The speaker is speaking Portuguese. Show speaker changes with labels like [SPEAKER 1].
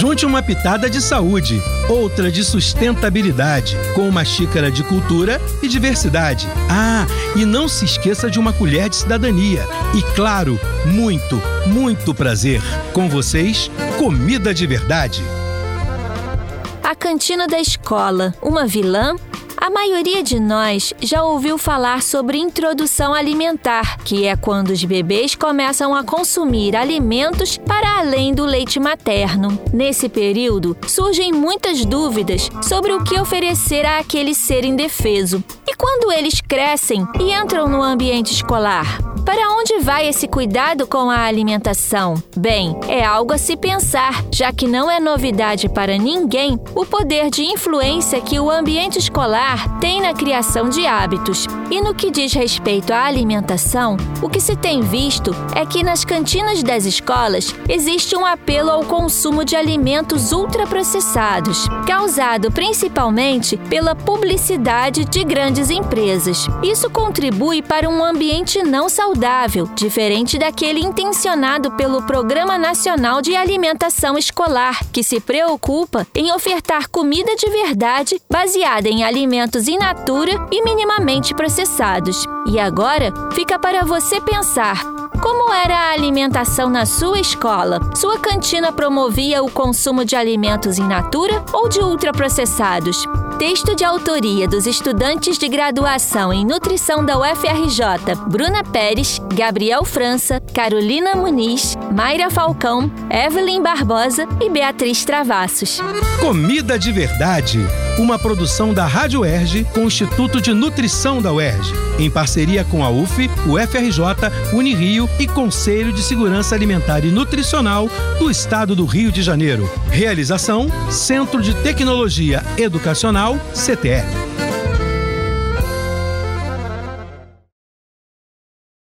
[SPEAKER 1] Junte uma pitada de saúde, outra de sustentabilidade, com uma xícara de cultura e diversidade. Ah, e não se esqueça de uma colher de cidadania. E claro, muito, muito prazer. Com vocês, comida de verdade.
[SPEAKER 2] A cantina da escola, uma vilã a maioria de nós já ouviu falar sobre introdução alimentar, que é quando os bebês começam a consumir alimentos para além do leite materno. Nesse período, surgem muitas dúvidas sobre o que oferecer a aquele ser indefeso. E quando eles crescem e entram no ambiente escolar? Para onde vai esse cuidado com a alimentação? Bem, é algo a se pensar, já que não é novidade para ninguém o poder de influência que o ambiente escolar tem na criação de hábitos. E no que diz respeito à alimentação, o que se tem visto é que nas cantinas das escolas existe um apelo ao consumo de alimentos ultraprocessados, causado principalmente pela publicidade de grandes empresas. Isso contribui para um ambiente não saudável saudável, diferente daquele intencionado pelo Programa Nacional de Alimentação Escolar, que se preocupa em ofertar comida de verdade baseada em alimentos in natura e minimamente processados. E agora fica para você pensar como era a alimentação na sua escola? Sua cantina promovia o consumo de alimentos in natura ou de ultraprocessados? Texto de autoria dos estudantes de graduação em nutrição da UFRJ, Bruna Pérez, Gabriel França, Carolina Muniz, Mayra Falcão, Evelyn Barbosa e Beatriz Travassos.
[SPEAKER 1] Comida de verdade, uma produção da Rádio Erge com o Instituto de Nutrição da UERJ, em parceria com a UF, o FRJ, Unirio e Conselho de Segurança Alimentar e Nutricional do Estado do Rio de Janeiro. Realização: Centro de Tecnologia Educacional, CTE.